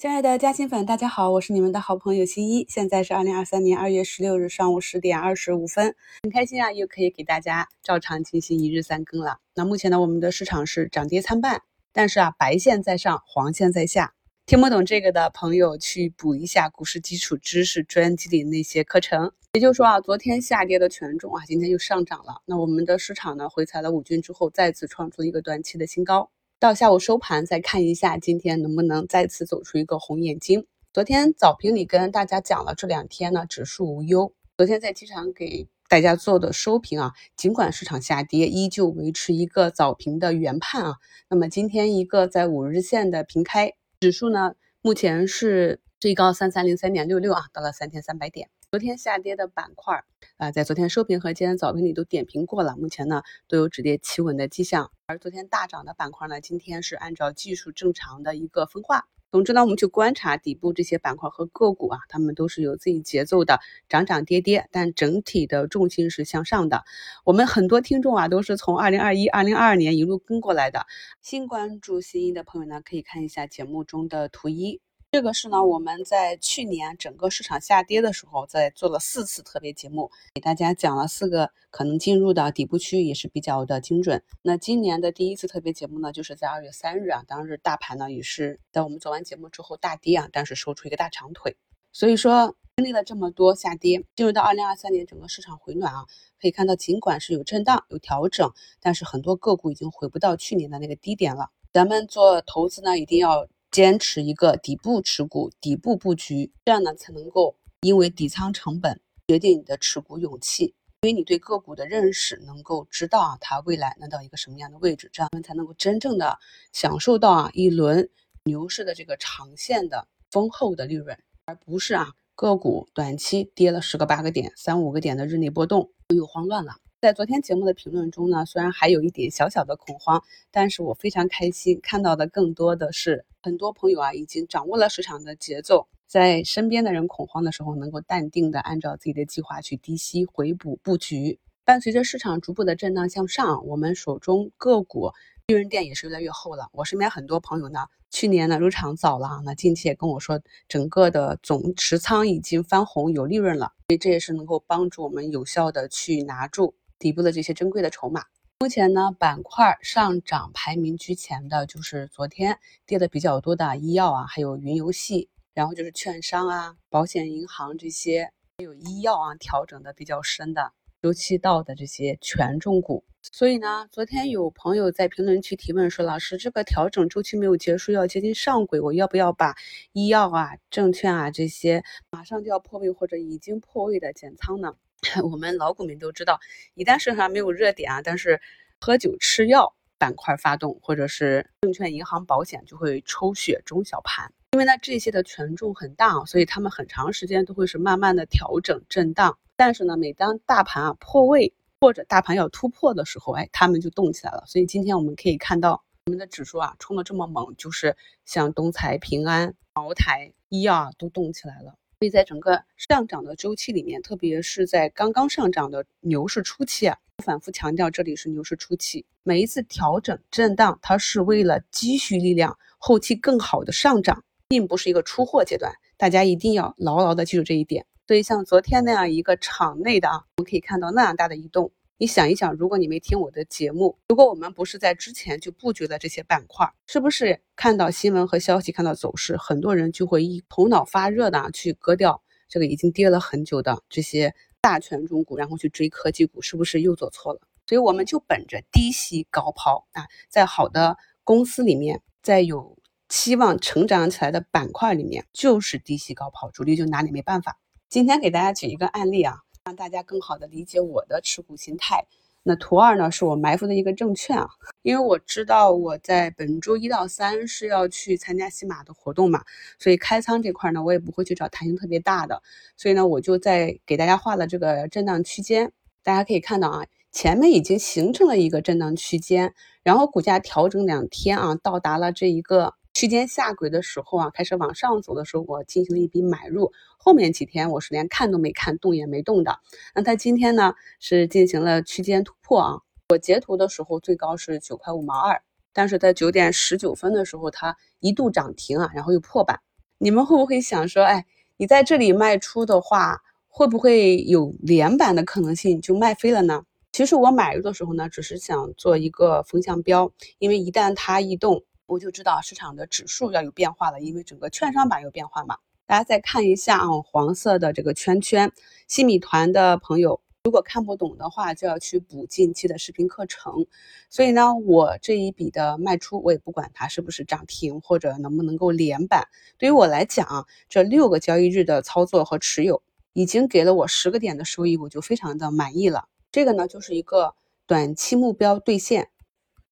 亲爱的嘉兴粉，大家好，我是你们的好朋友新一。现在是二零二三年二月十六日上午十点二十五分，很开心啊，又可以给大家照常进行一日三更了。那目前呢，我们的市场是涨跌参半，但是啊，白线在上，黄线在下。听不懂这个的朋友，去补一下股市基础知识专辑里那些课程。也就是说啊，昨天下跌的权重啊，今天又上涨了。那我们的市场呢，回踩了五均之后，再次创出一个短期的新高。到下午收盘再看一下，今天能不能再次走出一个红眼睛？昨天早评里跟大家讲了，这两天呢指数无忧。昨天在机场给大家做的收评啊，尽管市场下跌，依旧维持一个早评的原判啊。那么今天一个在五日线的平开，指数呢目前是最高三三零三点六六啊，到了三千三百点。昨天下跌的板块啊，在昨天收评和今天早评里都点评过了，目前呢都有止跌企稳的迹象。而昨天大涨的板块呢，今天是按照技术正常的一个分化。总之呢，我们去观察底部这些板块和个股啊，它们都是有自己节奏的，涨涨跌跌，但整体的重心是向上的。我们很多听众啊，都是从二零二一、二零二二年一路跟过来的。新关注新一的朋友呢，可以看一下节目中的图一。这个是呢，我们在去年整个市场下跌的时候，在做了四次特别节目，给大家讲了四个可能进入的底部区域，也是比较的精准。那今年的第一次特别节目呢，就是在二月三日啊，当日大盘呢也是在我们做完节目之后大跌啊，但是收出一个大长腿。所以说经历了这么多下跌，进入到二零二三年整个市场回暖啊，可以看到尽管是有震荡有调整，但是很多个股已经回不到去年的那个低点了。咱们做投资呢，一定要。坚持一个底部持股、底部布局，这样呢才能够因为底仓成本决定你的持股勇气，因为你对个股的认识能够知道啊它未来能到一个什么样的位置，这样才能够真正的享受到啊一轮牛市的这个长线的丰厚的利润，而不是啊个股短期跌了十个八个点、三五个点的日内波动又慌乱了。在昨天节目的评论中呢，虽然还有一点小小的恐慌，但是我非常开心，看到的更多的是很多朋友啊，已经掌握了市场的节奏，在身边的人恐慌的时候，能够淡定的按照自己的计划去低吸回补布局。伴随着市场逐步的震荡向上，我们手中个股利润垫也是越来越厚了。我身边很多朋友呢，去年呢入场早了，那近期也跟我说，整个的总持仓已经翻红，有利润了，所以这也是能够帮助我们有效的去拿住。底部的这些珍贵的筹码，目前呢板块上涨排名居前的就是昨天跌的比较多的医药啊，还有云游戏，然后就是券商啊、保险、银行这些，还有医药啊调整的比较深的周期到的这些权重股。所以呢，昨天有朋友在评论区提问说：“老师，这个调整周期没有结束，要接近上轨，我要不要把医药啊、证券啊这些马上就要破位或者已经破位的减仓呢？” 我们老股民都知道，一旦市场上没有热点啊，但是喝酒吃药板块发动，或者是证券、银行、保险就会抽血中小盘。因为呢这些的权重很大啊，所以他们很长时间都会是慢慢的调整震荡。但是呢，每当大盘啊破位或者大盘要突破的时候，哎，他们就动起来了。所以今天我们可以看到，我们的指数啊冲的这么猛，就是像东财、平安、茅台、医药啊都动起来了。所以在整个上涨的周期里面，特别是在刚刚上涨的牛市初期啊，反复强调这里是牛市初期，每一次调整震荡，它是为了积蓄力量，后期更好的上涨，并不是一个出货阶段，大家一定要牢牢的记住这一点。所以像昨天那样一个场内的啊，我们可以看到那样大的移动。你想一想，如果你没听我的节目，如果我们不是在之前就布局了这些板块，是不是看到新闻和消息，看到走势，很多人就会一头脑发热的去割掉这个已经跌了很久的这些大权重股，然后去追科技股，是不是又做错了？所以我们就本着低吸高抛啊，在好的公司里面，在有期望成长起来的板块里面，就是低吸高抛，主力就拿你没办法。今天给大家举一个案例啊。让大家更好的理解我的持股心态。那图二呢，是我埋伏的一个证券啊，因为我知道我在本周一到三是要去参加西马的活动嘛，所以开仓这块呢，我也不会去找弹性特别大的，所以呢，我就在给大家画了这个震荡区间。大家可以看到啊，前面已经形成了一个震荡区间，然后股价调整两天啊，到达了这一个。区间下轨的时候啊，开始往上走的时候，我进行了一笔买入。后面几天我是连看都没看，动也没动的。那它今天呢是进行了区间突破啊。我截图的时候最高是九块五毛二，但是在九点十九分的时候它一度涨停啊，然后又破板。你们会不会想说，哎，你在这里卖出的话，会不会有连板的可能性就卖飞了呢？其实我买入的时候呢，只是想做一个风向标，因为一旦它异动，我就知道市场的指数要有变化了，因为整个券商板有变化嘛。大家再看一下啊，黄色的这个圈圈，新米团的朋友。如果看不懂的话，就要去补近期的视频课程。所以呢，我这一笔的卖出，我也不管它是不是涨停或者能不能够连板。对于我来讲啊，这六个交易日的操作和持有，已经给了我十个点的收益，我就非常的满意了。这个呢，就是一个短期目标兑现。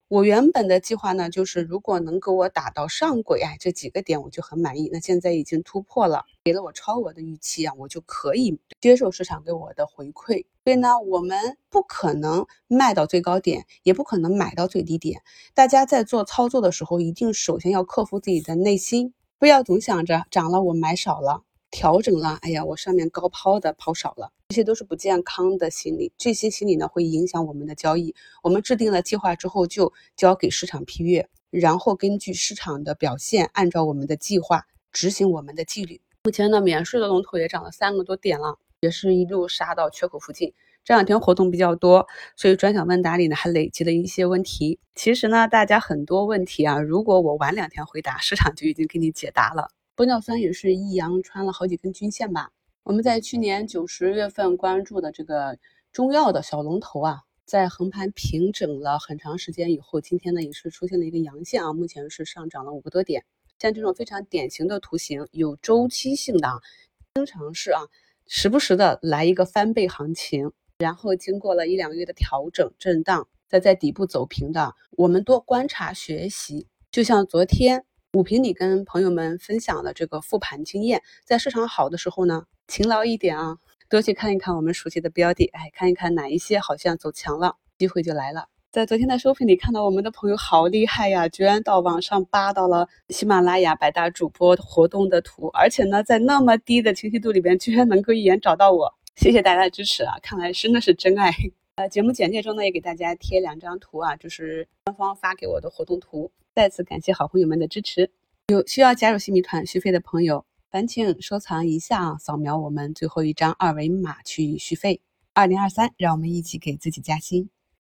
我原本的计划呢，就是如果能给我打到上轨，哎，这几个点我就很满意。那现在已经突破了，给了我超额的预期啊，我就可以接受市场给我的回馈。所以呢，我们不可能卖到最高点，也不可能买到最低点。大家在做操作的时候，一定首先要克服自己的内心，不要总想着涨了我买少了。调整了，哎呀，我上面高抛的抛少了，这些都是不健康的心理。这些心理呢，会影响我们的交易。我们制定了计划之后，就交给市场批阅，然后根据市场的表现，按照我们的计划执行我们的纪律。目前呢，免税的龙头也涨了三个多点了，也是一路杀到缺口附近。这两天活动比较多，所以专享问答里呢还累积了一些问题。其实呢，大家很多问题啊，如果我晚两天回答，市场就已经给你解答了。玻尿酸也是一阳穿了好几根均线吧？我们在去年九十月份关注的这个中药的小龙头啊，在横盘平整了很长时间以后，今天呢也是出现了一个阳线啊，目前是上涨了五个多点。像这种非常典型的图形，有周期性的啊，经常是啊，时不时的来一个翻倍行情，然后经过了一两个月的调整震荡，再在底部走平的，我们多观察学习。就像昨天。五评里跟朋友们分享的这个复盘经验，在市场好的时候呢，勤劳一点啊，多去看一看我们熟悉的标的，哎，看一看哪一些好像走强了，机会就来了。在昨天的收评里看到我们的朋友好厉害呀，居然到网上扒到了喜马拉雅百大主播活动的图，而且呢，在那么低的清晰度里边，居然能够一眼找到我，谢谢大家的支持啊，看来真的是真爱。呃，节目简介中呢也给大家贴两张图啊，就是官方发给我的活动图。再次感谢好朋友们的支持，有需要加入新米团续费的朋友，烦请收藏一下，扫描我们最后一张二维码去续费。二零二三，让我们一起给自己加薪。